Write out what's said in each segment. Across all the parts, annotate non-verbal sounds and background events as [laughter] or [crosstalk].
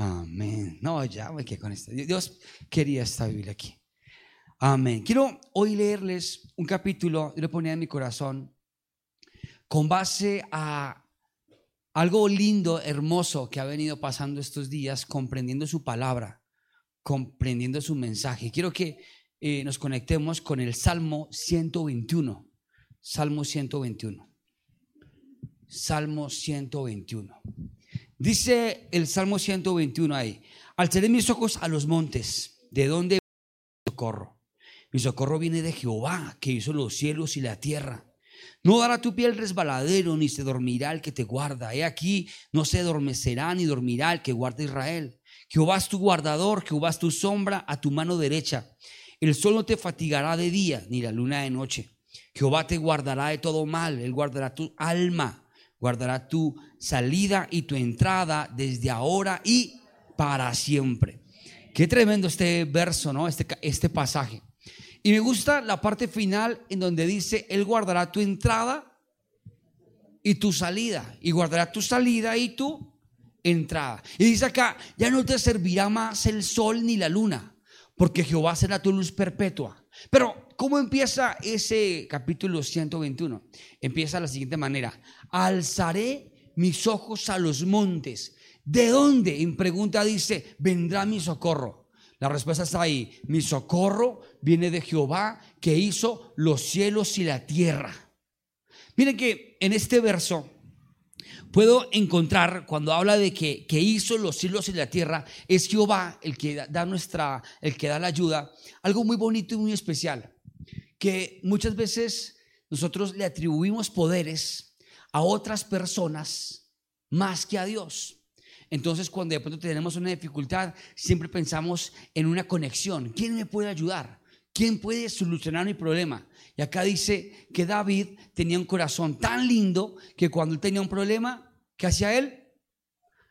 Amén. No, ya me quedé con esto. Dios quería esta Biblia aquí. Amén. Quiero hoy leerles un capítulo, yo lo ponía en mi corazón, con base a algo lindo, hermoso que ha venido pasando estos días, comprendiendo su palabra, comprendiendo su mensaje. Quiero que eh, nos conectemos con el Salmo 121. Salmo 121. Salmo 121. Dice el Salmo 121 ahí, alzaré mis ojos a los montes, ¿de dónde mi socorro? Mi socorro viene de Jehová, que hizo los cielos y la tierra. No dará tu pie el resbaladero, ni se dormirá el que te guarda. He aquí, no se adormecerá ni dormirá el que guarda Israel. Jehová es tu guardador, Jehová es tu sombra a tu mano derecha. El sol no te fatigará de día, ni la luna de noche. Jehová te guardará de todo mal, él guardará tu alma guardará tu salida y tu entrada desde ahora y para siempre. Qué tremendo este verso, ¿no? Este, este pasaje. Y me gusta la parte final en donde dice, Él guardará tu entrada y tu salida. Y guardará tu salida y tu entrada. Y dice acá, ya no te servirá más el sol ni la luna, porque Jehová será tu luz perpetua. Pero ¿Cómo empieza ese capítulo 121? Empieza de la siguiente manera. Alzaré mis ojos a los montes. ¿De dónde? En pregunta dice, vendrá mi socorro. La respuesta está ahí. Mi socorro viene de Jehová que hizo los cielos y la tierra. Miren que en este verso puedo encontrar cuando habla de que, que, hizo los cielos y la tierra, es Jehová el que da nuestra, el que da la ayuda, algo muy bonito y muy especial que muchas veces nosotros le atribuimos poderes a otras personas más que a Dios. Entonces, cuando de pronto tenemos una dificultad, siempre pensamos en una conexión. ¿Quién me puede ayudar? ¿Quién puede solucionar mi problema? Y acá dice que David tenía un corazón tan lindo que cuando él tenía un problema, ¿qué hacía él?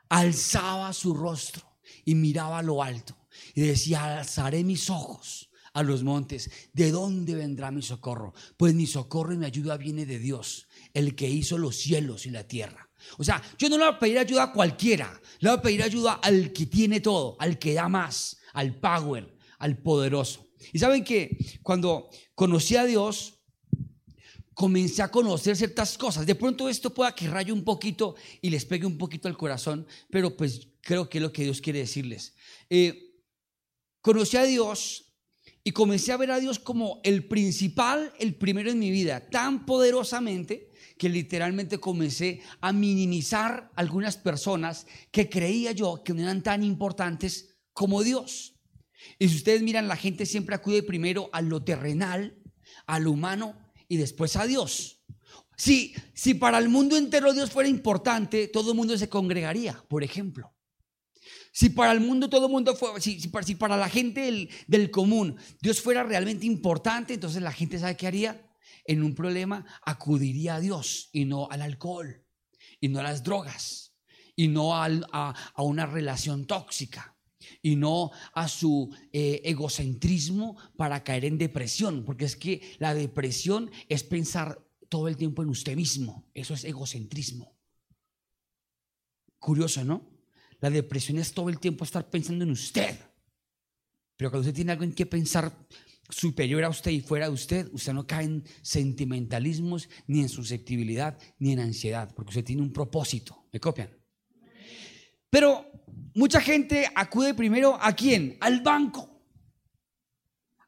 Alzaba su rostro y miraba a lo alto y decía, alzaré mis ojos a los montes, ¿de dónde vendrá mi socorro? Pues mi socorro y mi ayuda viene de Dios, el que hizo los cielos y la tierra. O sea, yo no le voy a pedir ayuda a cualquiera, le voy a pedir ayuda al que tiene todo, al que da más, al power, al poderoso. Y saben que cuando conocí a Dios, comencé a conocer ciertas cosas. De pronto esto pueda que raye un poquito y les pegue un poquito al corazón, pero pues creo que es lo que Dios quiere decirles. Eh, conocí a Dios y comencé a ver a Dios como el principal, el primero en mi vida, tan poderosamente que literalmente comencé a minimizar algunas personas que creía yo que no eran tan importantes como Dios. Y si ustedes miran, la gente siempre acude primero a lo terrenal, a lo humano y después a Dios. Si, si para el mundo entero Dios fuera importante, todo el mundo se congregaría, por ejemplo. Si para el mundo todo el mundo fue, si, si, para la gente del, común Dios fuera realmente importante, entonces la gente sabe qué haría. En un problema acudiría a Dios y no al alcohol, y no a las drogas, y no a, una relación tóxica, y no a su eh, egocentrismo para caer en depresión, porque es que la depresión es pensar todo el tiempo en usted mismo, eso es egocentrismo. Curioso, ¿no? La depresión es todo el tiempo estar pensando en usted. Pero cuando usted tiene algo en que pensar superior a usted y fuera de usted, usted no cae en sentimentalismos, ni en susceptibilidad, ni en ansiedad, porque usted tiene un propósito. ¿Me copian? Pero mucha gente acude primero a quién? Al banco.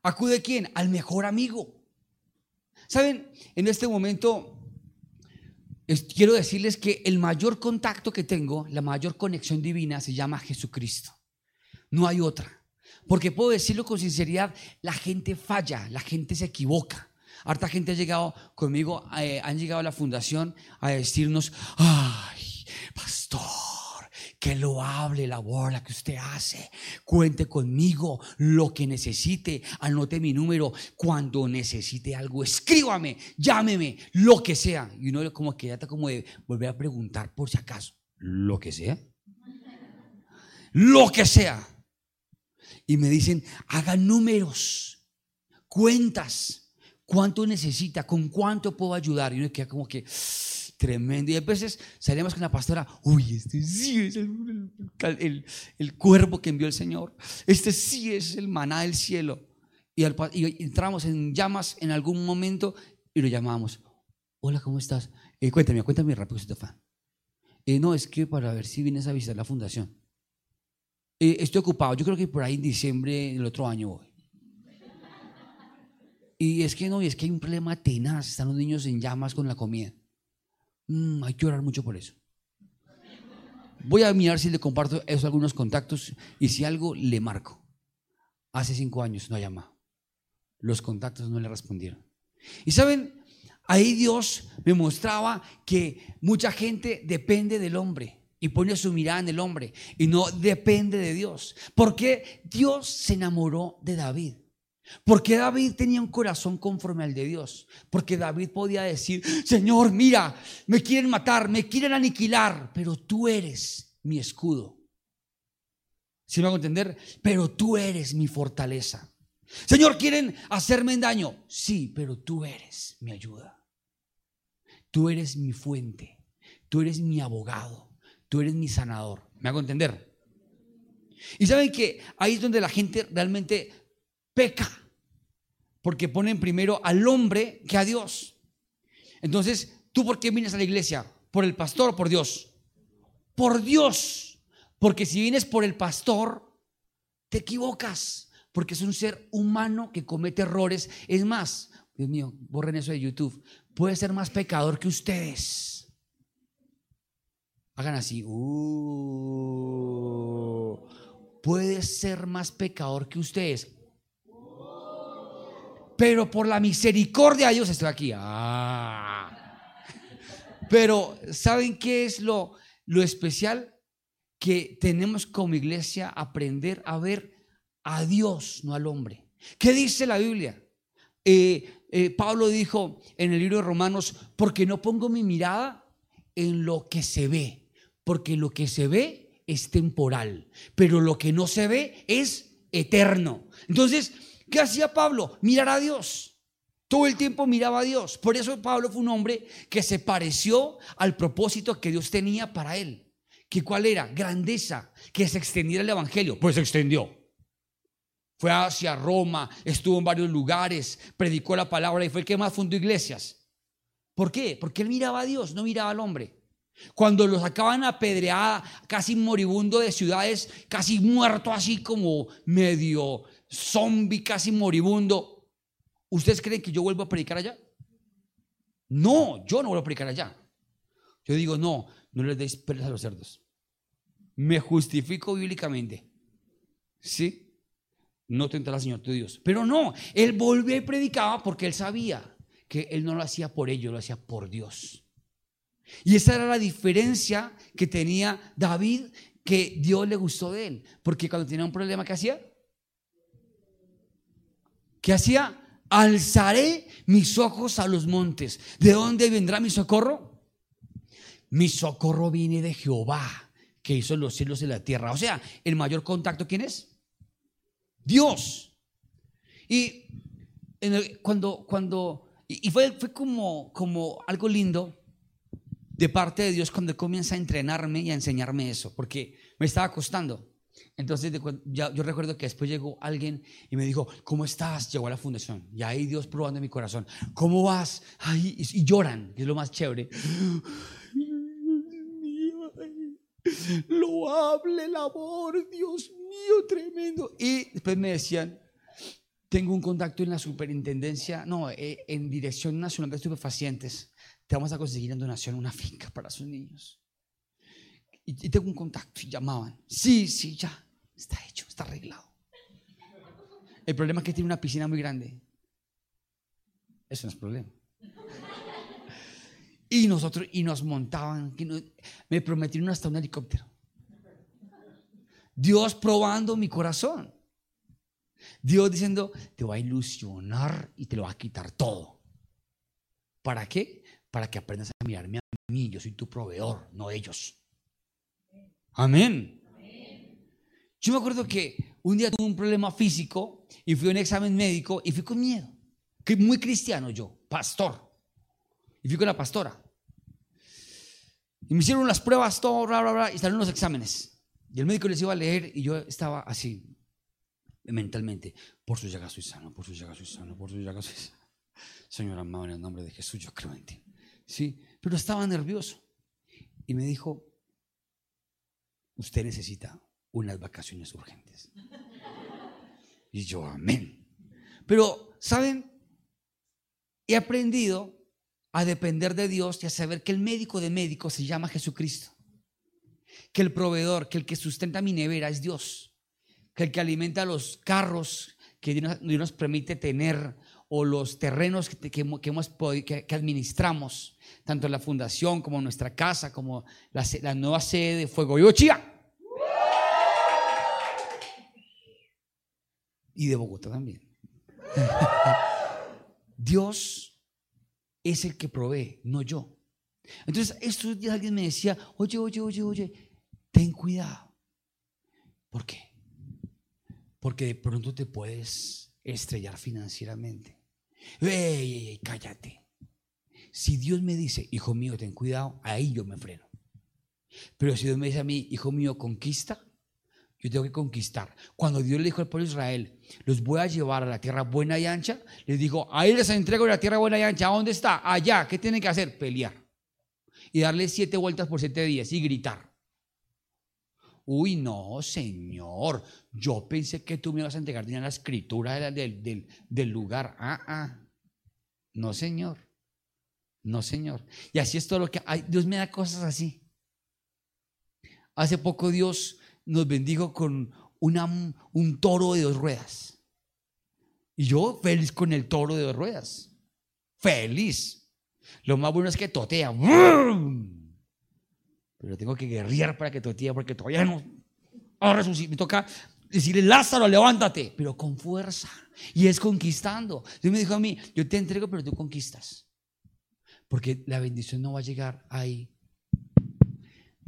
¿Acude quién? Al mejor amigo. ¿Saben? En este momento quiero decirles que el mayor contacto que tengo, la mayor conexión divina se llama Jesucristo. No hay otra. Porque puedo decirlo con sinceridad, la gente falla, la gente se equivoca. Harta gente ha llegado conmigo, eh, han llegado a la fundación a decirnos, ay, pastor Qué loable labor la que usted hace. Cuente conmigo lo que necesite. Anote mi número. Cuando necesite algo, escríbame, llámeme, lo que sea. Y uno como que ya está como de volver a preguntar por si acaso. Lo que sea. Lo que sea. Y me dicen, haga números, cuentas. ¿Cuánto necesita? ¿Con cuánto puedo ayudar? Y uno queda como que, tremendo. Y a veces salíamos con la pastora, uy, este sí es el, el, el cuervo que envió el Señor. Este sí es el maná del cielo. Y, entramos en llamas en algún momento y lo llamábamos. Hola, ¿cómo estás? Eh, cuéntame, cuéntame rápido, Estefan. Eh, no, es que para ver si vienes a visitar la fundación. Eh, estoy ocupado, yo creo que por ahí en diciembre del otro año voy. Y es que no, y es que hay un problema tenaz, están los niños en llamas con la comida. Mm, hay que orar mucho por eso. Voy a mirar si le comparto esos algunos contactos y si algo le marco. Hace cinco años no ha llamado. Los contactos no le respondieron. Y saben, ahí Dios me mostraba que mucha gente depende del hombre y pone su mirada en el hombre y no depende de Dios. Porque Dios se enamoró de David. Porque David tenía un corazón conforme al de Dios. Porque David podía decir, Señor, mira, me quieren matar, me quieren aniquilar, pero tú eres mi escudo. ¿Sí me hago entender? Pero tú eres mi fortaleza. Señor, quieren hacerme daño. Sí, pero tú eres mi ayuda. Tú eres mi fuente. Tú eres mi abogado. Tú eres mi sanador. ¿Me hago entender? Y saben que ahí es donde la gente realmente peca, porque ponen primero al hombre que a Dios. Entonces, ¿tú por qué vienes a la iglesia? ¿Por el pastor o por Dios? Por Dios. Porque si vienes por el pastor, te equivocas, porque es un ser humano que comete errores. Es más, Dios mío, borren eso de YouTube. Puede ser más pecador que ustedes. Hagan así. Uh, puede ser más pecador que ustedes pero por la misericordia de Dios estoy aquí. Ah. Pero ¿saben qué es lo, lo especial? Que tenemos como iglesia aprender a ver a Dios, no al hombre. ¿Qué dice la Biblia? Eh, eh, Pablo dijo en el libro de Romanos, porque no pongo mi mirada en lo que se ve, porque lo que se ve es temporal, pero lo que no se ve es eterno. Entonces, ¿Qué hacía Pablo? Mirar a Dios. Todo el tiempo miraba a Dios. Por eso Pablo fue un hombre que se pareció al propósito que Dios tenía para él. ¿Que cuál era? Grandeza, que se extendiera el evangelio. Pues se extendió. Fue hacia Roma, estuvo en varios lugares, predicó la palabra y fue el que más fundó iglesias. ¿Por qué? Porque él miraba a Dios, no miraba al hombre. Cuando lo sacaban a pedreada, casi moribundo de ciudades, casi muerto así como medio zombie casi moribundo, ¿ustedes creen que yo vuelvo a predicar allá? No, yo no vuelvo a predicar allá. Yo digo, no, no les deis pereza a los cerdos. Me justifico bíblicamente. ¿Sí? No tentará al Señor tu Dios. Pero no, él volvió y predicaba porque él sabía que él no lo hacía por ello, lo hacía por Dios. Y esa era la diferencia que tenía David, que Dios le gustó de él. Porque cuando tenía un problema, ¿qué hacía? ¿Qué hacía? Alzaré mis ojos a los montes. ¿De dónde vendrá mi socorro? Mi socorro viene de Jehová, que hizo los cielos y la tierra. O sea, el mayor contacto, ¿quién es? Dios. Y cuando, cuando, y fue, fue como, como algo lindo de parte de Dios cuando comienza a entrenarme y a enseñarme eso, porque me estaba costando. Entonces yo recuerdo que después llegó alguien y me dijo, ¿cómo estás? Llegó a la fundación. Y ahí Dios probando en mi corazón, ¿cómo vas? Ahí, y, lloran, que es lo más chévere. Lo hable el Dios mío, tremendo. Y después me decían, tengo un contacto en la superintendencia, no, eh, en Dirección Nacional de Estupefacientes. Te vamos a conseguir en donación una finca para sus niños y, tengo un contacto y llamaban. Sí, sí, ya, está hecho, está arreglado. El problema es que tiene una piscina muy grande. Eso no es problema. Y nosotros, y nos montaban, me prometieron hasta un helicóptero. Dios probando mi corazón. Dios diciendo, te va a ilusionar y te lo va a quitar todo. ¿Para qué? Para que aprendas a mirarme a mí. Yo soy tu proveedor, no ellos. Amén. Yo me acuerdo que un día tuve un problema físico y fui a un examen médico y fui con miedo. Que muy cristiano yo, pastor. Y fui con la pastora. Y me hicieron las pruebas, todo, bla, bla, bla, y salieron los exámenes. Y el médico les iba a leer y yo estaba así, mentalmente. Por su llaga soy sano, por su llaga soy sano, por su llaga soy sano. Señor amado, en el nombre de Jesús, yo creo en ti. Sí, pero estaba nervioso. Y me dijo, usted necesita unas vacaciones urgentes. [laughs] Y yo, amén. Pero, ¿saben? He aprendido a depender de Dios y a saber que el médico de médicos se llama Jesucristo. Que el proveedor, que el que sustenta mi nevera es Dios. Que el que alimenta los carros que Dios nos permite tener o los terrenos que, que, hemos, que, administramos, tanto la fundación como nuestra casa, como la, la nueva sede de Fuego Yochía. Y de Bogotá también. [laughs] Dios es el que provee, no yo. Entonces, estos días alguien me decía, oye, oye, oye, oye, ten cuidado. ¿Por qué? Porque de pronto te puedes estrellar financieramente. ¡Ey, ey, ey! Cállate. Si Dios me dice, hijo mío, ten cuidado, ahí yo me freno. Pero si Dios me dice a mí, hijo mío, conquista, yo tengo que conquistar. Cuando Dios le dijo al pueblo de Israel, los voy a llevar a la tierra buena y ancha, les dijo, ahí les entrego la tierra buena y ancha. ¿Dónde está? Allá. ¿Qué tienen que hacer? Pelear. Y darle siete vueltas por siete días y gritar. Uy, no, Señor. Yo pensé que tú me ibas a entregar la escritura del, del lugar. Ah, ah. No, Señor. No, Señor. Y así es todo lo que... hay. Dios me da cosas así. Hace poco Dios nos bendijo con un toro de dos ruedas. Y yo feliz con el toro de dos ruedas. Feliz. Lo más bueno es que totea. Pero tengo que guerrear para que totea porque todavía no. Ahora me toca decirle, Lázaro, levántate, pero con fuerza. Y es conquistando. Dios me dijo a mí, yo te entrego, pero tú conquistas. Porque la bendición no va a llegar ahí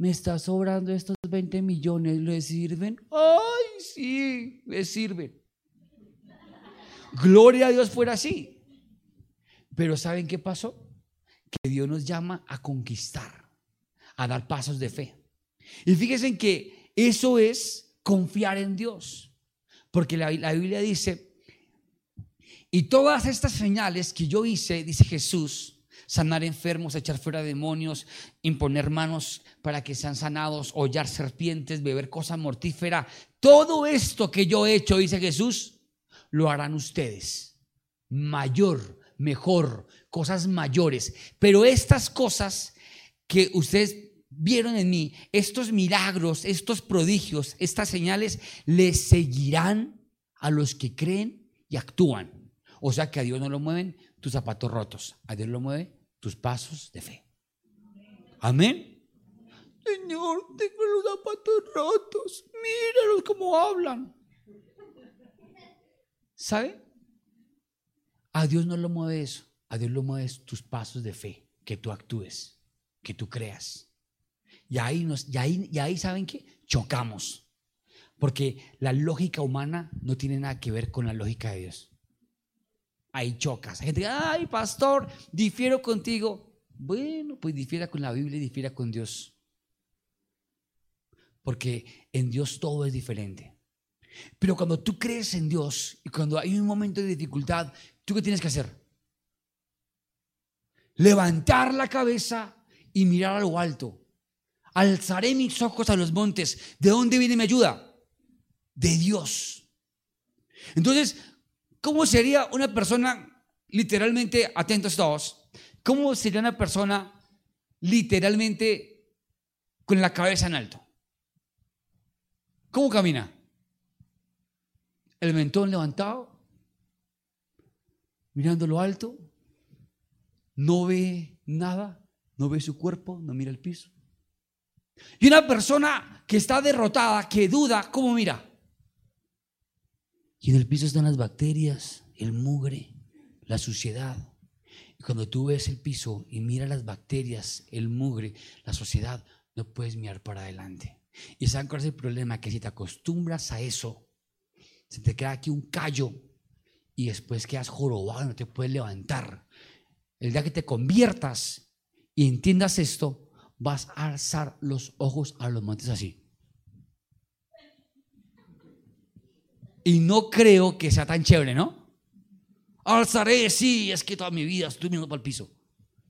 me está sobrando estos 20 millones, ¿le sirven? Ay, sí, le sirven. Gloria a Dios fuera así. Pero ¿saben qué pasó? Que Dios nos llama a conquistar, a dar pasos de fe. Y fíjense que eso es confiar en Dios. Porque la, la Biblia dice, y todas estas señales que yo hice, dice Jesús, sanar enfermos, echar fuera demonios, imponer manos para que sean sanados, hollar serpientes, beber cosa mortífera. Todo esto que yo he hecho, dice Jesús, lo harán ustedes. Mayor, mejor, cosas mayores. Pero estas cosas que ustedes vieron en mí, estos milagros, estos prodigios, estas señales, les seguirán a los que creen y actúan. O sea que a Dios no lo mueven tus zapatos rotos, a Dios lo mueve tus pasos de fe. Amén. Señor, tengo los zapatos rotos. Míralos cómo hablan. ¿Sabe? A Dios no lo mueve eso. A Dios lo mueves tus pasos de fe. Que tú actúes. Que tú creas. Y ahí, nos, ahí, ahí ¿saben qué? Chocamos. Porque la lógica humana no tiene nada que ver con la lógica de Dios ahí chocas. Hay gente ay, pastor, difiero contigo. Bueno, pues difiera con la Biblia y difiera con Dios. Porque en Dios todo es diferente. Pero cuando tú crees en Dios y cuando hay un momento de dificultad, ¿tú qué tienes que hacer? Levantar la cabeza y mirar a lo alto. Alzaré mis ojos a los montes. ¿De dónde viene mi ayuda? De Dios. Entonces, ¿Cómo sería una persona literalmente, atentos todos, cómo sería una persona literalmente con la cabeza en alto? ¿Cómo camina? El mentón levantado, mirando lo alto, no ve nada, no ve su cuerpo, no mira el piso. Y una persona que está derrotada, que duda, ¿cómo mira? Y en el piso están las bacterias, el mugre, la suciedad. Y cuando tú ves el piso y miras las bacterias, el mugre, la suciedad, no puedes mirar para adelante. Y saben cuál es el problema, que si te acostumbras a eso, se te queda aquí un callo y después quedas jorobado, no te puedes levantar. El día que te conviertas y entiendas esto, vas a alzar los ojos a los montes así. Y no creo que sea tan chévere, ¿no? Alzaré, sí, es que toda mi vida estoy mirando para el piso.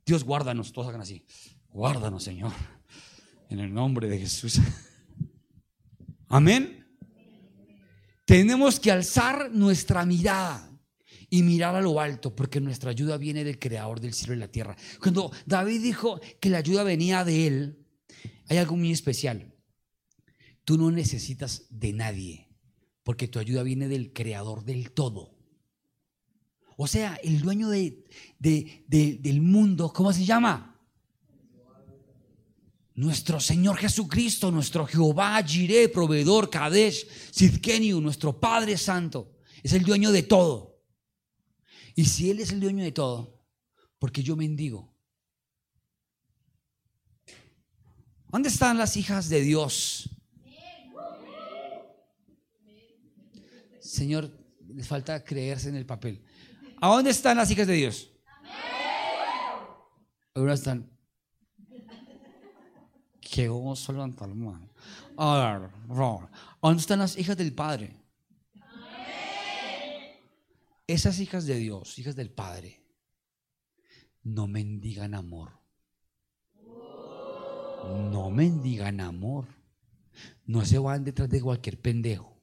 Dios, guárdanos, todos hagan así. Guárdanos, Señor. En el nombre de Jesús. Amén. Tenemos que alzar nuestra mirada y mirar a lo alto, porque nuestra ayuda viene del Creador del cielo y la tierra. Cuando David dijo que la ayuda venía de Él, hay algo muy especial. Tú no necesitas de nadie, porque tu ayuda viene del Creador del todo. O sea, el dueño de, del mundo, ¿cómo se llama? Nuestro Señor Jesucristo, nuestro Jehová, Jireh, proveedor, Kadesh, Sidkeniu, nuestro Padre Santo, es el dueño de todo. Y si Él es el dueño de todo, porque yo mendigo. ¿Dónde están las hijas de Dios? Señor, les falta creerse en el papel. ¿A dónde están las hijas de Dios? Ahora están. Qué oso levantar mano. ¿dónde están las hijas del Padre? Esas hijas de Dios, hijas del Padre, no mendigan amor. No mendigan amor. No se van detrás de cualquier pendejo.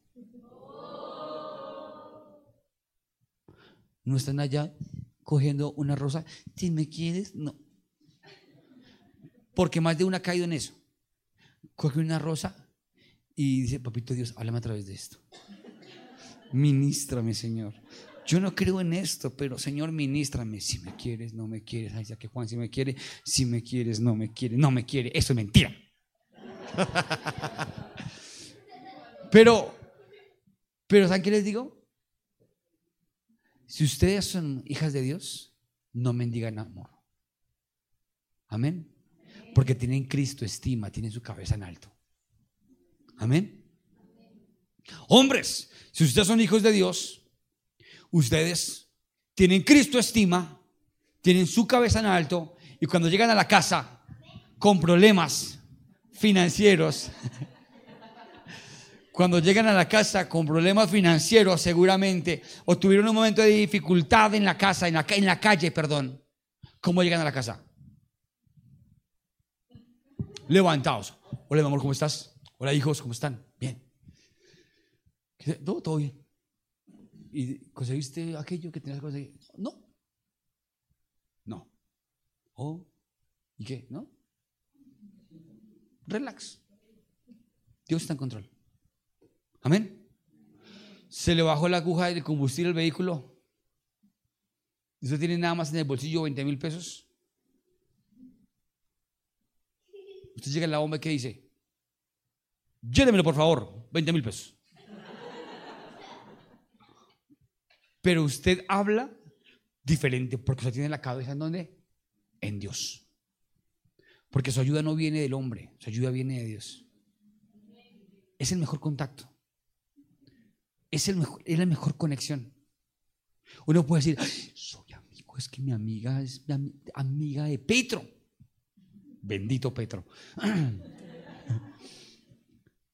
No están allá cogiendo una rosa. Si me quieres, no. Porque más de una ha caído en eso. Coge una rosa y dice, papito Dios, háblame a través de esto. Ministrame, Señor. Yo no creo en esto, pero Señor, ministrame. Si me quieres, no me quieres. Ay, ya que Juan, si me quiere, si me quieres, no me quiere, no me quiere. Eso es mentira. [laughs] pero, pero, ¿saben qué les digo? Si ustedes son hijas de Dios, no mendigan amor. Amén. Porque tienen Cristo estima, tienen su cabeza en alto. Amén. Hombres, si ustedes son hijos de Dios, ustedes tienen Cristo estima, tienen su cabeza en alto y cuando llegan a la casa con problemas financieros, [laughs] cuando llegan a la casa con problemas financieros seguramente, o tuvieron un momento de dificultad en la casa, en la, calle, perdón, ¿cómo llegan a la casa? Levantados. Hola, mi amor, ¿cómo estás? Hola, hijos, ¿cómo están? Bien. Todo bien. ¿Y conseguiste aquello que tenías que conseguir? No. No. Oh, ¿y qué? ¿No? Relax. Dios está en control. Amén. Se le bajó la aguja de combustible al vehículo. ¿Usted tiene nada más en el bolsillo 20 mil pesos? Usted llega a la bomba y ¿qué dice? Llénemelo, por favor, 20 mil pesos. Pero usted habla diferente porque usted tiene la cabeza en dónde? En Dios. Porque su ayuda no viene del hombre, su ayuda viene de Dios. Es el mejor contacto es, el mejor, es la mejor conexión. Uno puede decir, soy amigo, es que mi amiga es amiga de Petro. Bendito Petro. [clears throat]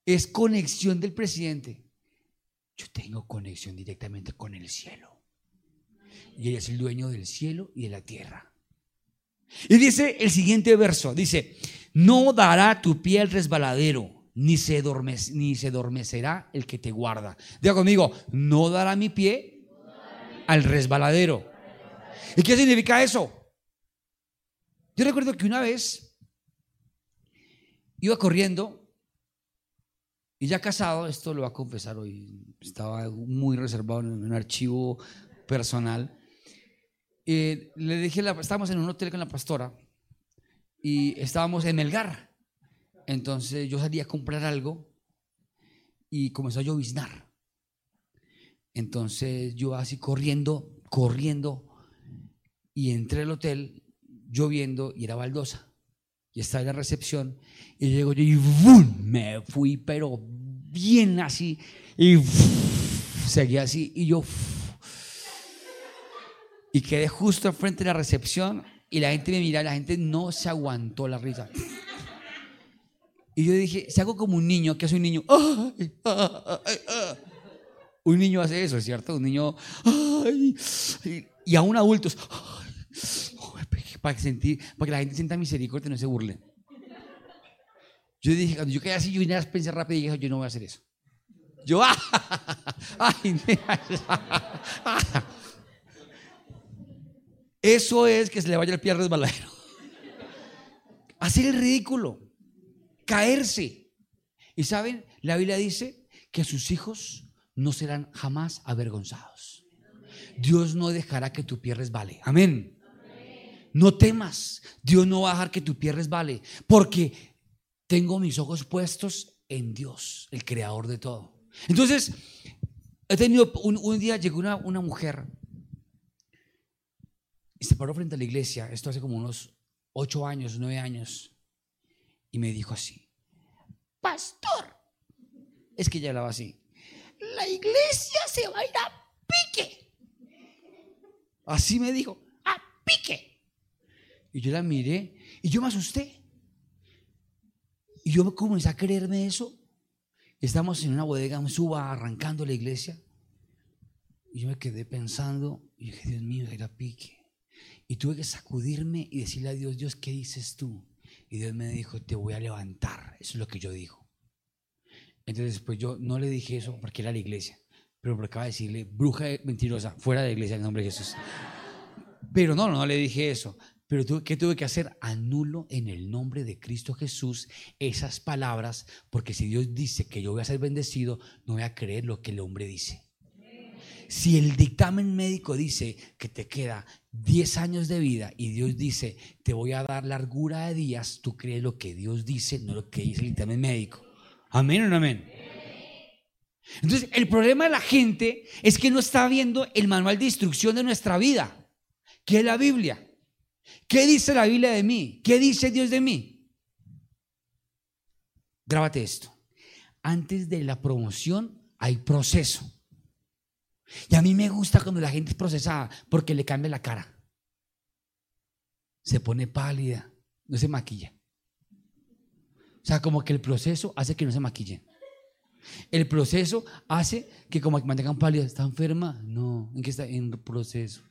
Es conexión del presidente. Yo tengo conexión directamente con el cielo. Y él es el dueño del cielo y de la tierra. Y dice el siguiente verso, dice, no dará tu pie al resbaladero ni se, ni se adormecerá el que te guarda. Diga conmigo, no dará mi pie al resbaladero. ¿Y qué significa eso? Yo recuerdo que una vez iba corriendo y ya casado, esto lo va a confesar hoy, estaba muy reservado en un archivo personal. Eh, le dije, estábamos en un hotel con la pastora y estábamos en Melgar. Entonces yo salí a comprar algo y comenzó a lloviznar. Entonces yo así corriendo, corriendo y entré al hotel lloviendo y era baldosa. Y estaba en la recepción y llego yo y ¡bum! me fui, pero bien así y seguí así y yo y quedé justo frente de la recepción y la gente me miraba, la gente no se aguantó la risa. Y yo dije, si hago como un niño, que hace un niño? Un niño hace eso, ¿cierto? Un niño, y a un adulto, para que, sentir, para que la gente sienta misericordia y no se burle. Yo dije, cuando yo quedé así, yo vine a pensar rápido y dije, yo no voy a hacer eso. Yo, [laughs] ay, eso es que se le vaya el pie al resbaladero. Hacer el ridículo, caerse. Y saben, la Biblia dice que sus hijos no serán jamás avergonzados. Dios no dejará que tu pie resbale. Amén. No temas. Dios no va a dejar que tu pie resbale. Porque tengo mis ojos puestos en Dios, el creador de todo. Entonces, he tenido un, día llegó una, una, mujer y se paró frente a la iglesia, esto hace como unos ocho años, nueve años, y me dijo así, pastor, es que ella hablaba así, la iglesia se va a ir a pique. Así me dijo, a pique. Y yo la miré y yo me asusté. Y yo comencé a creerme eso. Estamos en una bodega, en suba, arrancando la iglesia. Y yo me quedé pensando, y dije, Dios mío, era pique. Y tuve que sacudirme y decirle a Dios, Dios, ¿qué dices tú? Y Dios me dijo, te voy a levantar. Eso es lo que yo dijo. Entonces, pues yo no le dije eso porque era la iglesia. Pero porque acaba de decirle, bruja mentirosa, fuera de la iglesia en nombre de Jesús. Pero no, no le dije eso. Pero ¿qué tuve que hacer? Anulo en el nombre de Cristo Jesús esas palabras, porque si Dios dice que yo voy a ser bendecido, no voy a creer lo que el hombre dice. Si el dictamen médico dice que te queda 10 años de vida y Dios dice, te voy a dar largura de días, tú crees lo que Dios dice, no lo que dice el dictamen médico. Amén o no amén. Entonces, el problema de la gente es que no está viendo el manual de instrucción de nuestra vida, que es la Biblia. ¿Qué dice la Biblia de mí? ¿Qué dice Dios de mí? Grábate esto. Antes de la promoción hay proceso. Y a mí me gusta cuando la gente es procesada porque le cambia la cara. Se pone pálida, no se maquilla. O sea, como que el proceso hace que no se maquillen. El proceso hace que como que mantengan pálida. ¿Está enferma? No. ¿En qué está? En proceso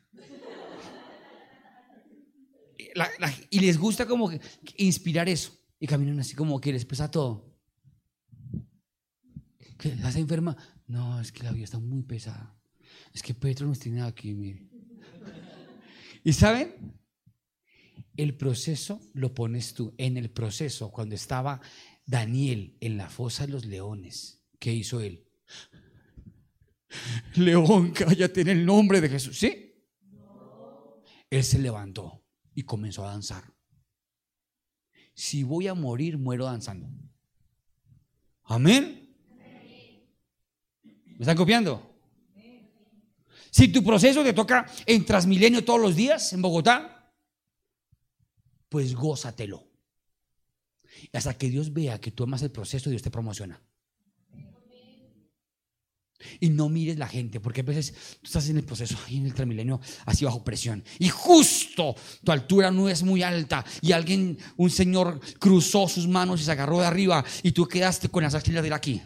y les gusta como inspirar eso. Y caminan así como que les pesa todo. ¿Que ¿Estás enferma? No, es que la vida está muy pesada. Es que Petro nos tiene aquí, mire. ¿Y saben? El proceso lo pones tú. En el proceso, cuando estaba Daniel en la fosa de los leones, ¿qué hizo él? León, cállate en el nombre de Jesús. ¿Sí? Él se levantó y comenzó a danzar. Si voy a morir, muero danzando. Amén. ¿Me están copiando? Si tu proceso te toca en Transmilenio todos los días en Bogotá, pues gózatelo. Hasta que Dios vea que tú amas el proceso, Dios te promociona. Y no mires la gente, porque a veces tú estás en el proceso, ahí en el Transmilenio, así bajo presión. Y justo tu altura no es muy alta. Y alguien, un señor, cruzó sus manos y se agarró de arriba. Y tú quedaste con las axilas de aquí.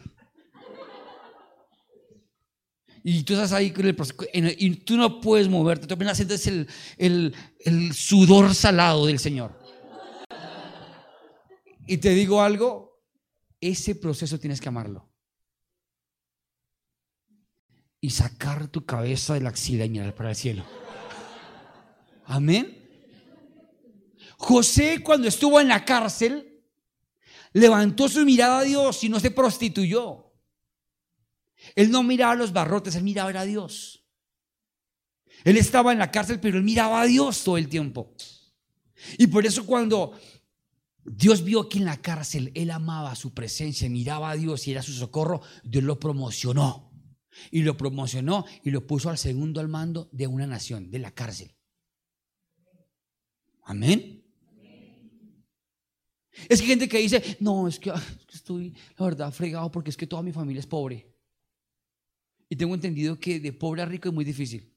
Y tú estás ahí con el proceso, y tú no puedes moverte. Tú apenas sientes el, el, el sudor salado del Señor. Y te digo algo, ese proceso tienes que amarlo y sacar tu cabeza de la axila y mirar para el cielo. Amén. José cuando estuvo en la cárcel, levantó su mirada a Dios y no se prostituyó. Él no miraba los barrotes, él miraba a Dios. Él estaba en la cárcel, pero él miraba a Dios todo el tiempo. Y por eso cuando Dios vio que en la cárcel él amaba su presencia, miraba a Dios y era su socorro, Dios lo promocionó y lo promocionó y lo puso al segundo al mando de una nación, de la cárcel. Amén. Es que hay gente que dice, no, es que, estoy, la verdad, fregado porque es que toda mi familia es pobre. Y tengo entendido que de pobre a rico es muy difícil.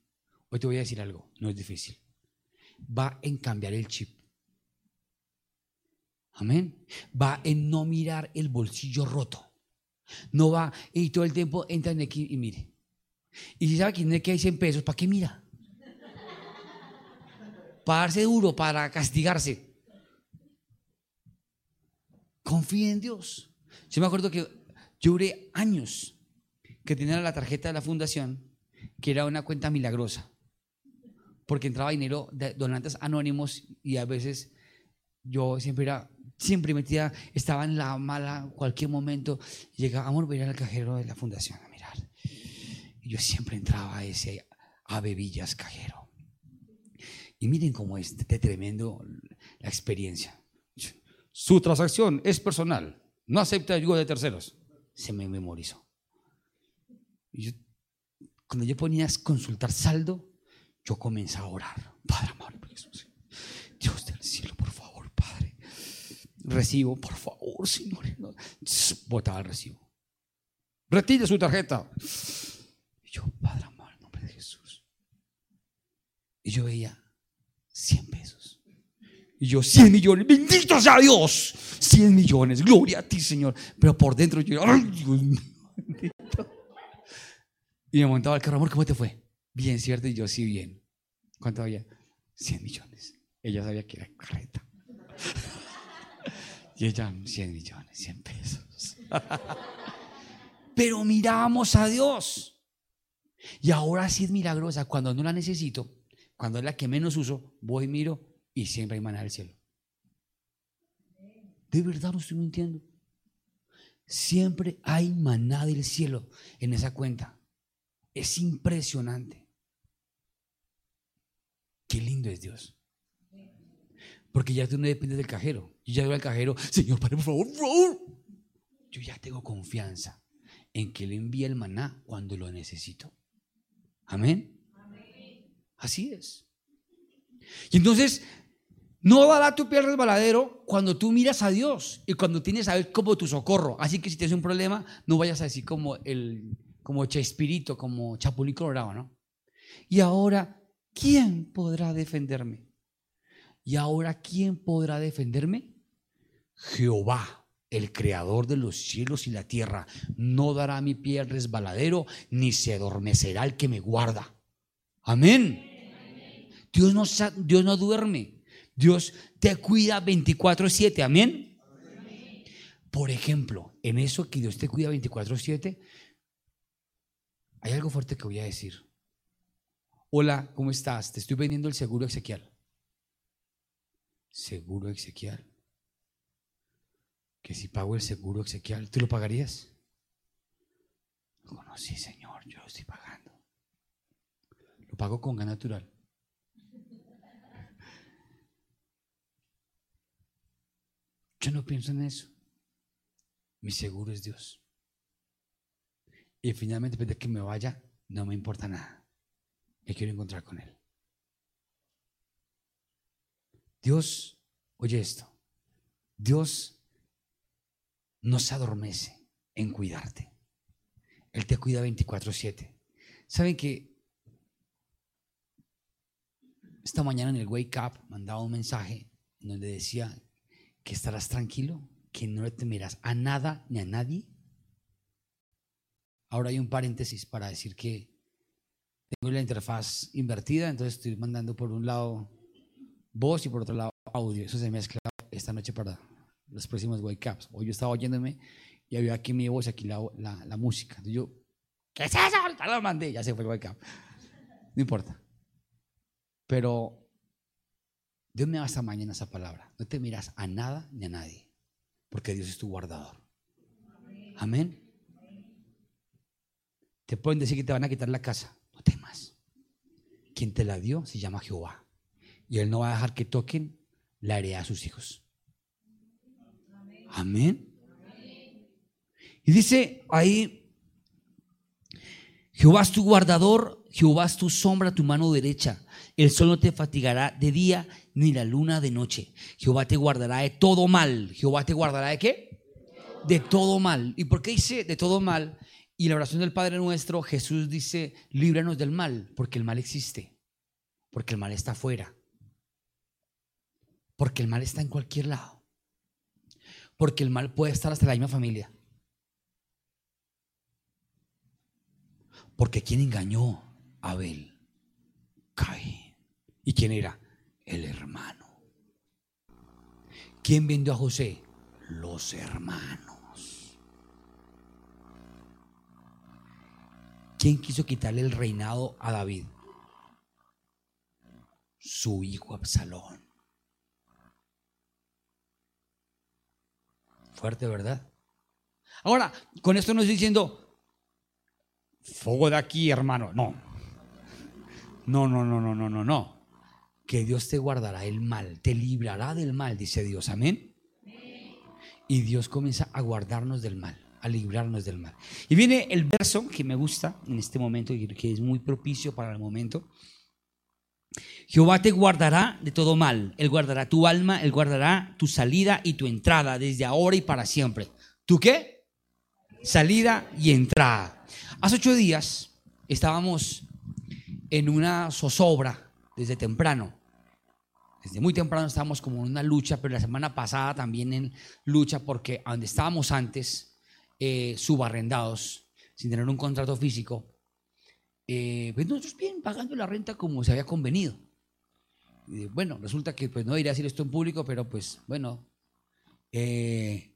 Hoy te voy a decir algo, no es difícil. Va en cambiar el chip. Amén. Va en no mirar el bolsillo roto. No va y todo el tiempo entra en aquí y mire. Y si sabe que hay 100 pesos, ¿para qué mira? Para darse duro, para castigarse. Confía en Dios. Yo me acuerdo que yo duré años que tenía la tarjeta de la fundación, que era una cuenta milagrosa, porque entraba dinero de donantes anónimos y a veces yo siempre era, siempre metía, estaba en la mala, cualquier momento, llegaba, amor, voy a ir al cajero de la fundación a mirar. Y yo siempre entraba a ese Ave Villas cajero. Y miren cómo es tremendo la experiencia. Su transacción es personal, no acepta ayuda de terceros. Se me memorizó. Y cuando yo ponía a consultar saldo, yo comenzaba a orar. Padre amor, Dios del cielo, por favor, Padre. Recibo, por favor, Señor. Botaba el recibo. Retire su tarjeta. Y yo, Padre amor, en nombre de Jesús. Y yo veía 100 pesos. Y yo, 100 millones, bendito sea Dios. 100 millones, gloria a ti, Señor. Pero por dentro yo, ay, Dios mío, Y me montaba el carro, amor, ¿cómo te fue? Bien, ¿cierto? Y yo, sí, bien. ¿Cuánto había? 100 millones. Ella sabía que era carreta. Y ella, 100 millones, 100 pesos. [laughs] Pero miramos a Dios. Y ahora sí es milagrosa. Cuando no la necesito, cuando es la que menos uso, voy, miro y siempre hay maná del cielo. De verdad no estoy mintiendo. Siempre hay maná del cielo en esa cuenta. Es impresionante. Qué lindo es Dios. Porque ya tú no dependes del cajero. Yo ya digo al cajero, Señor, Padre, por favor, por favor. Yo ya tengo confianza en que le envía el maná cuando lo necesito. Amén. Así es. Y entonces, no dará tu pie al resbaladero cuando tú miras a Dios y cuando tienes a Él como tu socorro. Así que si tienes un problema, no vayas a decir como el como Chespirito, como Chapulín Colorado, ¿no? Y ahora, ¿quién podrá defenderme? Y ahora, ¿quién podrá defenderme? Jehová, el creador de los cielos y la tierra, no dará mi pie al resbaladero, ni se adormecerá el que me guarda. Amén. Dios no, Dios no duerme. Dios te cuida 24/7. Amén. Por ejemplo, en eso que Dios te cuida 24/7, hay algo fuerte que voy a decir. Hola, ¿cómo estás? Te estoy vendiendo el seguro Ezequiel. Seguro Ezequiel. Que si pago el seguro Ezequiel, ¿tú lo pagarías? No, sí, señor, yo lo estoy pagando. Lo pago con gas natural. Yo no pienso en eso. Mi seguro es Dios. Y finalmente, después de que me vaya, no me importa nada. Me quiero encontrar con Él. Dios, oye esto, Dios no se adormece en cuidarte. Él te cuida 24/7. ¿Saben que esta mañana en el Wake Up mandaba un mensaje donde decía que estarás tranquilo, que no le temerás a nada ni a nadie? Ahora hay un paréntesis para decir que tengo la interfaz invertida, entonces estoy mandando por un lado voz y por otro lado audio. Eso se mezcla esta noche para los próximos wake ups. Hoy yo estaba oyéndome y había aquí mi voz aquí la, la, música. Yo, ¿qué es eso? Ya lo mandé, ya se fue el wake up. No importa. Pero Dios me da esta mañana esa palabra. No te miras a nada ni a nadie, porque Dios es tu guardador. Amén. Te pueden decir que te van a quitar la casa. No temas. Quien te la dio se llama Jehová. Y Él no va a dejar que toquen la heredad a sus hijos. Amén. Y dice ahí, Jehová es tu guardador, Jehová es tu sombra, tu mano derecha. El sol no te fatigará de día, ni la luna de noche. Jehová te guardará de todo mal. Jehová te guardará de qué? De todo mal. ¿Y por qué dice de todo mal? Y la oración del Padre nuestro, Jesús dice, líbranos del mal, porque el mal existe, porque el mal está afuera, porque el mal está en cualquier lado. Porque el mal puede estar hasta la misma familia. Porque ¿quién engañó a Abel? Caín. ¿Y quién era? El hermano. ¿Quién vendió a José? Los hermanos. ¿Quién quiso quitarle el reinado a David? Su hijo Absalón. Fuerte, ¿verdad? Ahora, con esto no estoy diciendo, fuego de aquí, hermano. No. No, no, no, no, no, no, no. Que Dios te guardará el mal, te librará del mal, dice Dios. Amén. Y Dios comienza a guardarnos del mal, a librarnos del mal. Y viene el verso que me gusta en este momento y que es muy propicio para el momento. Jehová te guardará de todo mal. Él guardará tu alma, Él guardará tu salida y tu entrada desde ahora y para siempre. ¿Tú qué? Salida y entrada. Hace ocho días estábamos en una zozobra desde temprano. Desde muy temprano estábamos como en una lucha, pero la semana pasada también en lucha porque donde estábamos antes, eh, subarrendados, sin tener un contrato físico, eh, pues nosotros bien pagando la renta como se había convenido. bueno, resulta que pues no iré a decir esto en público, pero pues bueno, eh,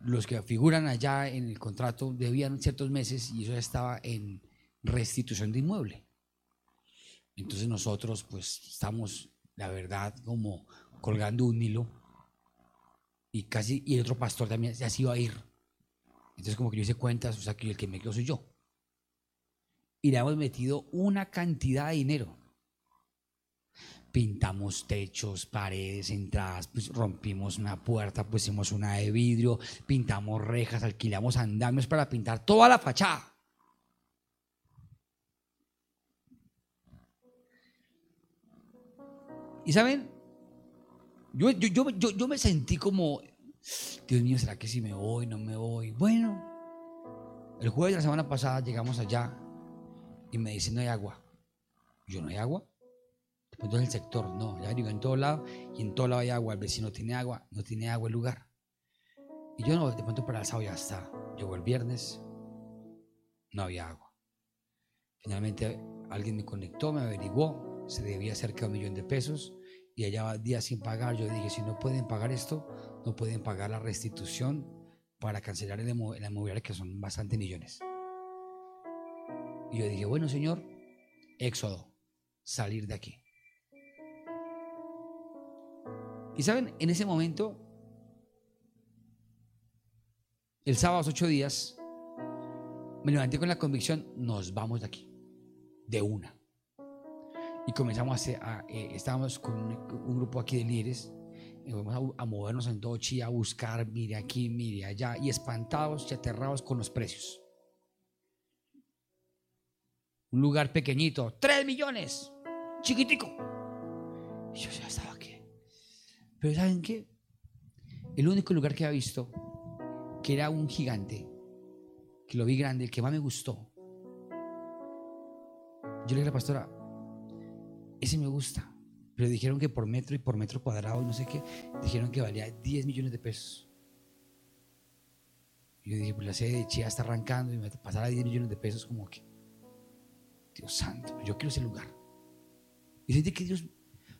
los que figuran allá en el contrato debían ciertos meses y eso ya estaba en restitución de inmueble. Entonces nosotros pues estamos, la verdad, como colgando un hilo y casi, y el otro pastor también ya se iba a ir. Entonces como que yo hice cuentas, o sea que el que me quedó soy yo. Y le hemos metido una cantidad de dinero. Pintamos techos, paredes, entradas, pues rompimos una puerta, pusimos una de vidrio, pintamos rejas, alquilamos andamios para pintar toda la fachada. Y saben, yo, yo, yo, yo, me sentí como, Dios mío, ¿será que si me voy, no me voy? Bueno, el jueves de la semana pasada llegamos allá y me dicen no hay agua. Yo no hay agua. Después el sector, no, ya digo en todo lado y en todo lado hay agua. El vecino tiene agua, no tiene agua el lugar. Y yo no, de pronto para el sábado ya está. Llegó el viernes, no había agua. Finalmente alguien me conectó, me averiguó, se debía cerca de un millón de pesos y allá días sin pagar. Yo dije, si no pueden pagar esto, no pueden pagar la restitución para cancelar el, la inmobiliaria, que son bastante millones. Y yo dije, bueno, Señor, éxodo, salir de aquí. Y saben, en ese momento, el sábado, ocho días, me levanté con la convicción, nos vamos de aquí, de una. Y comenzamos a, eh, estábamos con un, grupo aquí de líderes, y vamos a, movernos en todo Chía, a buscar, mire aquí, mire allá, y espantados y aterrados con los precios. Un lugar pequeñito, tres millones, chiquitico. Y yo ya estaba aquí. Pero ¿saben qué? El único lugar que había visto, que era un gigante, que lo vi grande, el que más me gustó. Yo le dije a la pastora, ese me gusta. Pero dijeron que por metro y por metro cuadrado, no sé qué, dijeron que valía 10 millones de pesos. Yo dije, pues la sede de Chía está arrancando y me pasará 10 millones de pesos, como que, Dios santo, yo quiero ese lugar. Y sentí que Dios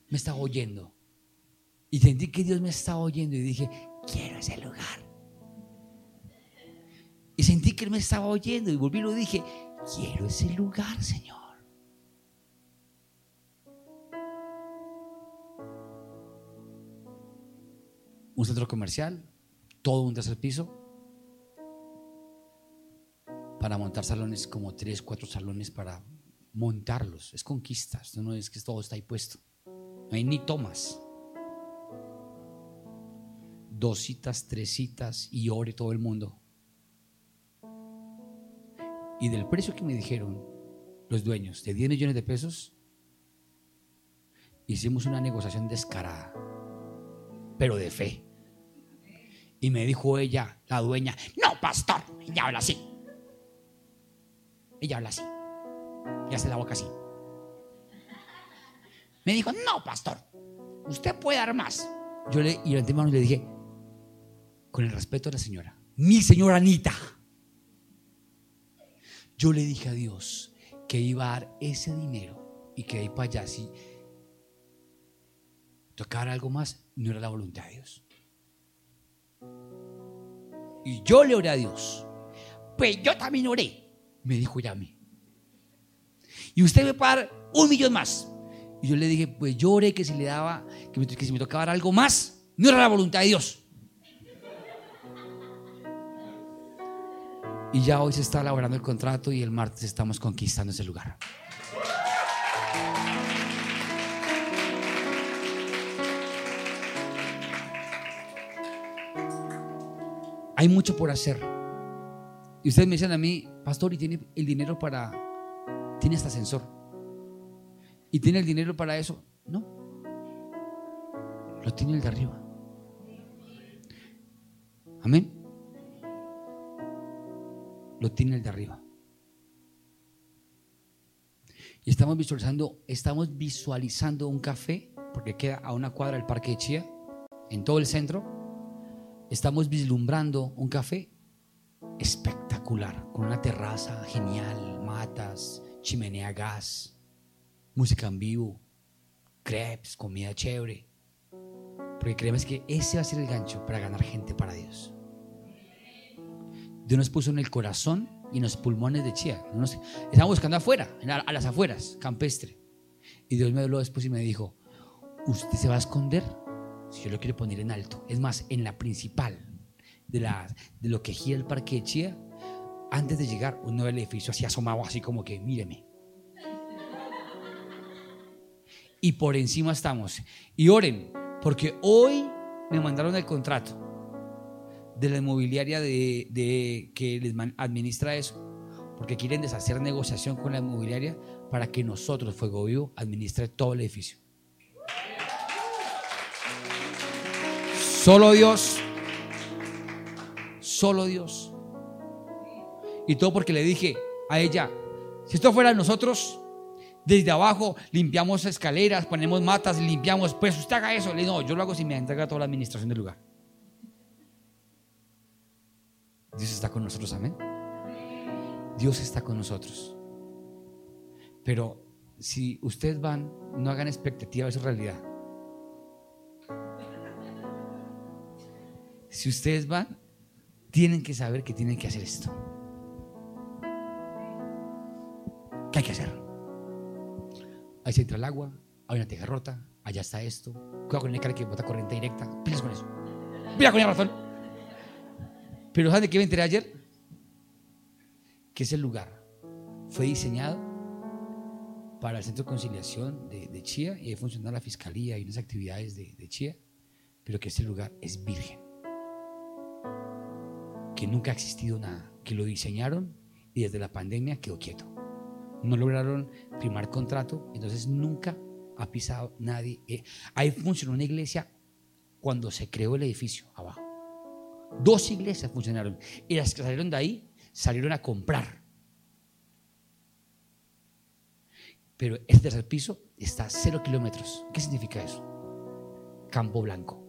me estaba oyendo. Y sentí que Dios me estaba oyendo y dije, quiero ese lugar. Y sentí que Él me estaba oyendo y volví y lo dije, quiero ese lugar, Señor. un centro comercial, todo un tercer piso, para montar salones, como tres, cuatro salones para montarlos. Es conquistas, no es que todo está ahí puesto. No hay ni tomas. Dos citas, tres citas y ore todo el mundo. Y del precio que me dijeron los dueños, de 10 millones de pesos, hicimos una negociación descarada, pero de fe. Y me dijo ella, la dueña, no, pastor, ella habla así. Ella habla así. Y hace la boca así. Me dijo, no, pastor, usted puede dar más. Yo le, y le dije, con el respeto de la señora, mi señora Anita, yo le dije a Dios que iba a dar ese dinero y que ahí para allá, si tocara algo más, no era la voluntad de Dios. Y yo le oré a Dios. Pues yo también oré, me dijo Yami. Y usted me va a dar un millón más. Y yo le dije, pues yo oré que si le daba, que, que si me tocaba dar algo más, no era la voluntad de Dios. Y ya hoy se está elaborando el contrato y el martes estamos conquistando ese lugar. Hay mucho por hacer. Y ustedes me dicen a mí, pastor, ¿y tiene el dinero para... Tiene este ascensor? ¿Y tiene el dinero para eso? No. Lo tiene el de arriba. Amén. Lo tiene el de arriba. Y estamos visualizando, estamos visualizando un café, porque queda a una cuadra del Parque de Chía, en todo el centro. Estamos vislumbrando un café espectacular, con una terraza genial, matas, chimenea gas, música en vivo, crepes, comida chévere. Porque creemos que ese va a ser el gancho para ganar gente para Dios. Dios nos puso en el corazón y en los pulmones de Chía. Estamos buscando afuera, a las afueras, campestre. Y Dios me habló después y me dijo, ¿usted se va a esconder? Si yo lo quiero poner en alto. Es más, en la principal de, la, de lo que gira el parque de Chía, antes de llegar, un nuevo edificio así asomado, así como que, míreme. Y por encima estamos. Y oren, porque hoy me mandaron el contrato de la inmobiliaria de, que les administra eso, porque quieren deshacer negociación con la inmobiliaria para que nosotros, Fuego Vivo, administre todo el edificio. Solo Dios, solo Dios. Y todo porque le dije a ella, si esto fuera nosotros, desde abajo limpiamos escaleras, ponemos matas, limpiamos, pues usted haga eso. Le digo, no, yo lo hago si me entrega toda la administración del lugar. Dios está con nosotros, amén. Dios está con nosotros. Pero si ustedes van, no hagan expectativa de su realidad. Si ustedes van, tienen que saber que tienen que hacer esto. ¿Qué hay que hacer? Ahí se entra el agua, hay una teja rota, allá está esto. Cuidado con el cara que bota corriente directa. Pilas con eso. Mira con la razón. Pero ¿saben de qué me enteré ayer? Que ese lugar fue diseñado para el Centro de Conciliación de, Chía y ahí funciona la fiscalía y unas actividades de, de Chía, pero que ese lugar es virgen. Que nunca ha existido nada, que lo diseñaron y desde la pandemia quedó quieto. No lograron firmar contrato, entonces nunca ha pisado nadie. Eh, ahí funcionó una iglesia cuando se creó el edificio abajo. Dos iglesias funcionaron. Y las que salieron de ahí salieron a comprar. Pero este tercer piso está a cero kilómetros. ¿Qué significa eso? Campo blanco.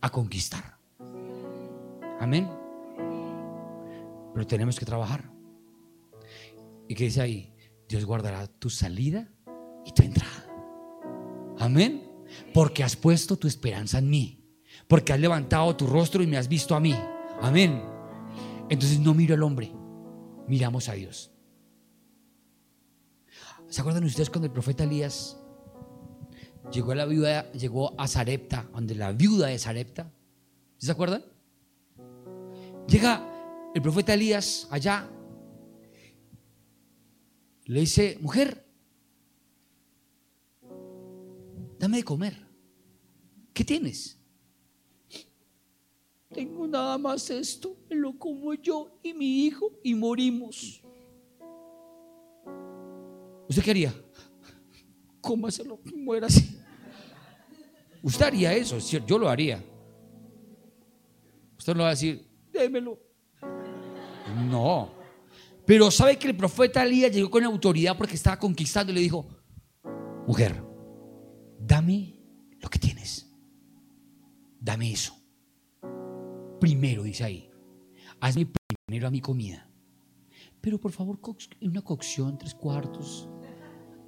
A conquistar. Amén. Pero tenemos que trabajar. ¿Y qué dice ahí? Dios guardará tu salida y tu entrada. Amén. Porque has puesto tu esperanza en mí porque has levantado tu rostro y me has visto a mí. Amén. Entonces no miro al hombre, miramos a Dios. ¿Se acuerdan ustedes cuando el profeta Elías llegó a la viuda, llegó a Sarepta, donde la viuda de Sarepta? ¿Se acuerdan? Llega el profeta Elías allá, le dice, mujer, dame de comer. ¿Qué tienes? tengo nada más esto, me lo como yo y mi hijo y morimos. ¿Usted qué haría? ¿Cómo hacerlo? Muera así. Usted haría eso, yo lo haría. Usted no va a decir, démelo. No. Pero sabe que el profeta Elías llegó con autoridad porque estaba conquistando y le dijo, mujer, dame lo que tienes. Dame eso primero, dice ahí. Hazme primero a mi comida. Pero por favor, en una cocción, tres cuartos.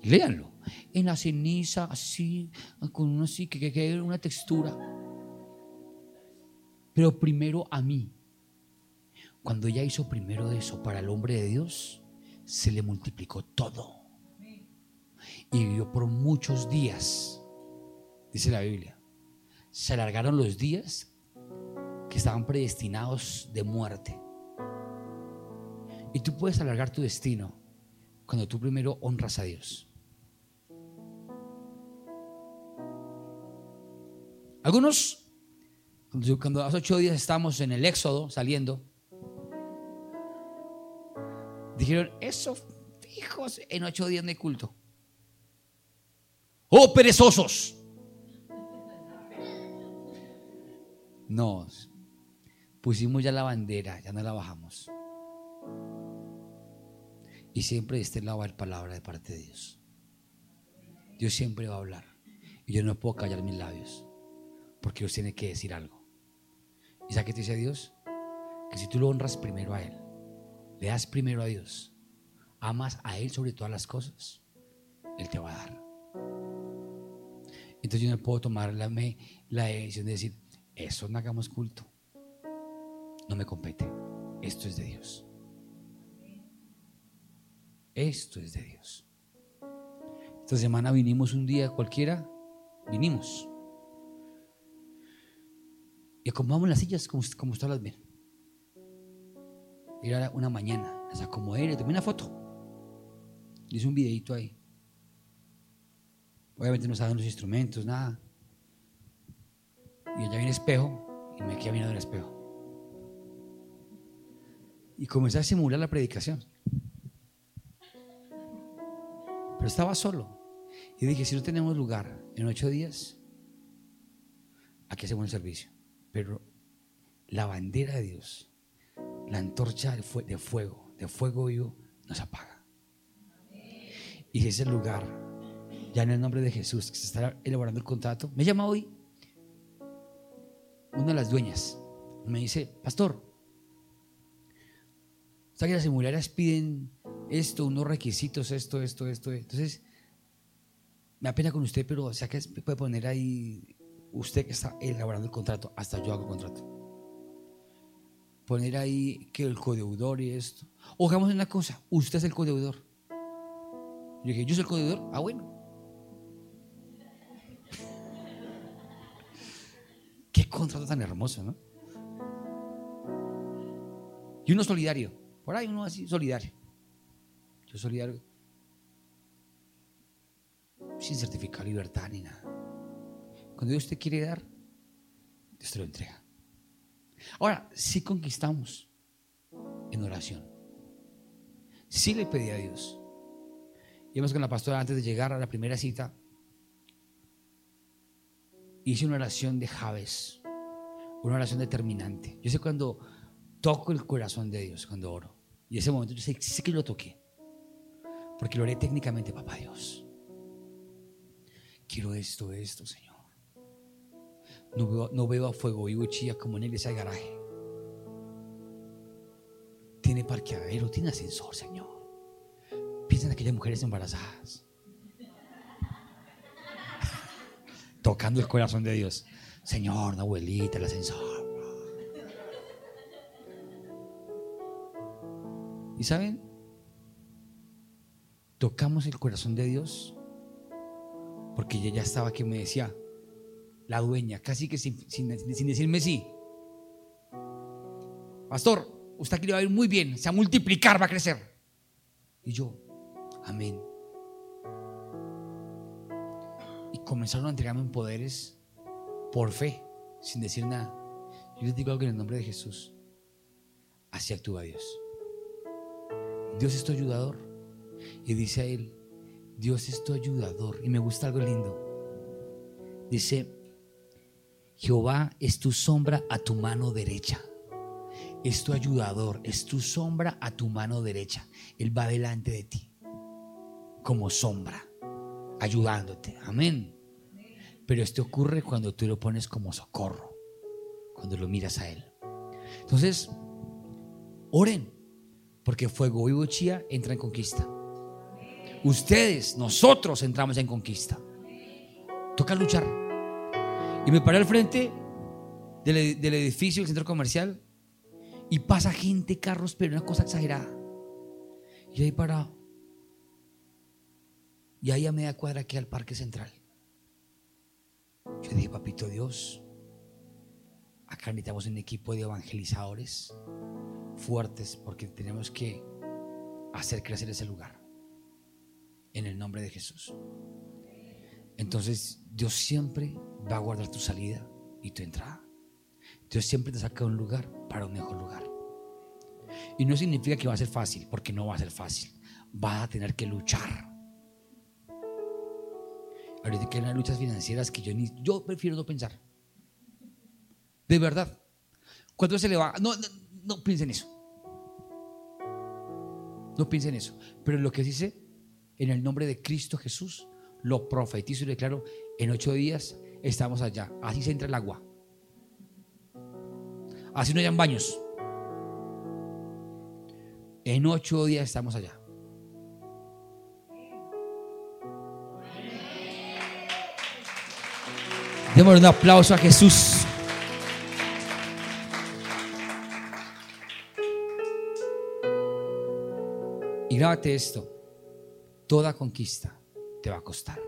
Léanlo. En la ceniza, así, con una así, que quede una textura. Pero primero a mí. Cuando ella hizo primero eso para el hombre de Dios, se le multiplicó todo. Y vivió por muchos días, dice la Biblia. Se alargaron los días que estaban predestinados de muerte. Y tú puedes alargar tu destino cuando tú primero honras a Dios. Algunos, cuando hace ocho días estamos en el Éxodo saliendo, dijeron, eso fijos en ocho días de culto. ¡Oh, perezosos! No, pusimos ya la bandera, ya no la bajamos. Y siempre de este lado va a haber palabra de parte de Dios. Dios siempre va a hablar. Y yo no puedo callar mis labios. Porque Dios tiene que decir algo. ¿Y sabes qué te dice Dios? Que si tú lo honras primero a Él, le das primero a Dios, amas a Él sobre todas las cosas, Él te va a dar. Entonces yo no puedo tomar la, decisión de decir, eso no hagamos culto no me compete. Esto es de Dios. Esto es de Dios. Esta semana vinimos un día cualquiera, vinimos. Y acomodamos las sillas como, como ustedes las ven. Era una mañana, las acomodé, tomé una foto. Hice un videito ahí. Obviamente no saben los instrumentos, nada. Y allá viene espejo y me quedé mirando el espejo y comencé a simular la predicación. Pero estaba solo. Y dije, si no tenemos lugar en ocho días, aquí hacemos el servicio. Pero la bandera de Dios, la antorcha de fuego, de fuego vivo, nos apaga. Y ese lugar, ya en el nombre de Jesús, que se está elaborando el contrato, me llama hoy una de las dueñas. Me dice, pastor, sea que las inmobiliarias piden esto, unos requisitos, esto, esto, esto. Entonces, me apena con usted, pero o sea que puede poner ahí usted que está elaborando el contrato, hasta yo hago contrato. Poner ahí que el codeudor y esto. O hagamos una cosa, usted es el codeudor. Yo dije, ¿yo soy el codeudor? Ah, bueno. [laughs] Qué contrato tan hermoso, ¿no? Y uno solidario. Por ahí uno así, solidario. Yo solidario. Sin certificar libertad ni nada. Cuando Dios te quiere dar, Dios te lo entrega. Ahora, si conquistamos en oración. Sí le pedí a Dios. Y vemos con la pastora antes de llegar a la primera cita. Hice una oración de Javes. Una oración determinante. Yo sé cuando toco el corazón de Dios, cuando oro. Y ese momento yo sé, que lo toqué. Porque lo haré técnicamente, papá Dios. Quiero esto, esto, Señor. No veo, no veo a fuego vivo chía como en el ese garaje. Tiene parqueadero, tiene ascensor, Señor. Piensa en aquellas mujeres embarazadas. [laughs] Tocando el corazón de Dios. Señor, una abuelita, el ascensor. ¿Y saben? Tocamos el corazón de Dios porque ella ya estaba que me decía, la dueña, casi que sin, decirme sí. Pastor, usted aquí le va a ir muy bien, se va a multiplicar, va a crecer. Y yo, amén. Y comenzaron a entregarme en poderes por fe, sin decir nada. Yo les digo algo en el nombre de Jesús. Así actúa Dios. Dios es tu ayudador. Y dice a él, Dios es tu ayudador. Y me gusta algo lindo. Dice, Jehová es tu sombra a tu mano derecha. Es tu ayudador, es tu sombra a tu mano derecha. Él va delante de ti como sombra, ayudándote. Amén. Pero esto ocurre cuando tú lo pones como socorro, cuando lo miras a Él. Entonces, oren, porque fuego y chía entra en conquista. Ustedes, nosotros entramos en conquista. Toca luchar. Y me paré al frente del, edificio del centro comercial y pasa gente, carros, pero una cosa exagerada. Y ahí parado. Y ahí a media cuadra aquí al Parque Central. Yo dije, papito Dios, acá necesitamos un equipo de evangelizadores fuertes porque tenemos que hacer crecer ese lugar. En el nombre de Jesús. Entonces, Dios siempre va a guardar tu salida y tu entrada. Dios siempre te saca de un lugar para un mejor lugar. Y no significa que va a ser fácil, porque no va a ser fácil. Vas a tener que luchar. Ahorita que hay unas luchas financieras que yo ni yo prefiero no pensar. De verdad. ¿Cuánto se le va? No, no, no piensen eso. No piensen eso. Pero lo que dice, en el nombre de Cristo Jesús, lo profetizo y declaro, en ocho días estamos allá. Así se entra el agua. Así no hayan baños. En ocho días estamos allá. Démosle un aplauso a Jesús. Y grábate esto. Toda conquista te va a costar.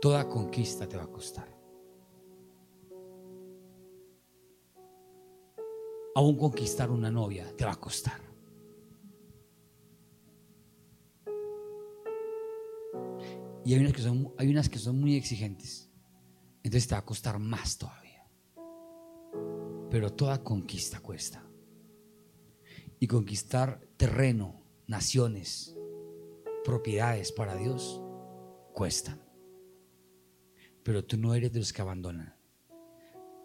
Toda conquista te va a costar. Aún conquistar una novia te va a costar. Y hay unas que son, hay unas que son muy exigentes. Entonces te va a costar más todavía. Pero toda conquista cuesta. Y conquistar terreno, naciones, propiedades para Dios, cuestan. Pero tú no eres de los que abandonan.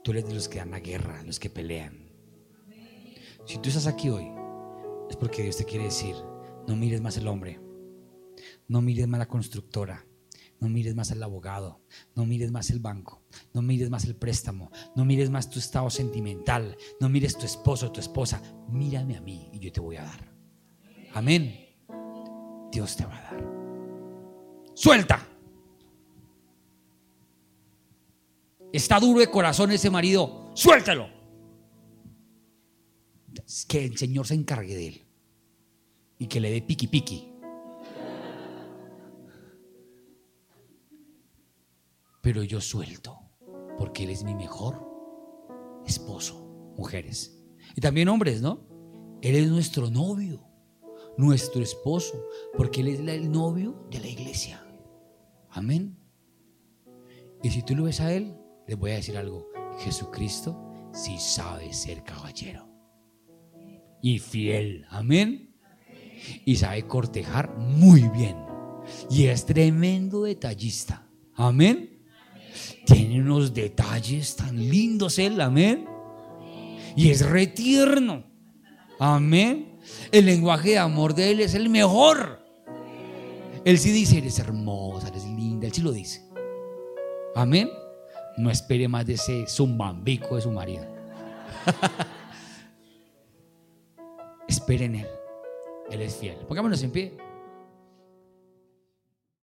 Tú eres de los que dan la guerra, los que pelean. Si tú estás aquí hoy, es porque Dios te quiere decir, no mires más el hombre, no mires más la constructora, no mires más al abogado, no mires más el banco, no mires más el préstamo, no mires más tu estado sentimental, no mires tu esposo tu esposa, mírame a mí y yo te voy a dar. Amén. Dios te va a dar. Suelta. Está duro de corazón ese marido, suéltalo. Que el Señor se encargue de él y que le dé piqui piqui. Pero yo suelto, porque Él es mi mejor esposo, mujeres. Y también hombres, ¿no? Él es nuestro novio, nuestro esposo, porque Él es el novio de la iglesia. Amén. Y si tú lo ves a Él, les voy a decir algo. Jesucristo sí sabe ser caballero y fiel. Amén. Y sabe cortejar muy bien. Y es tremendo detallista. Amén. Tiene unos detalles tan lindos él. Amén. Y es retierno. Amén. El lenguaje de amor de él es el mejor. Él sí dice, eres hermosa, eres linda. Él sí lo dice. Amén. No espere más de ese zumbambico de su marido. [laughs] Espere en Él. Él es fiel. Pongámonos en pie.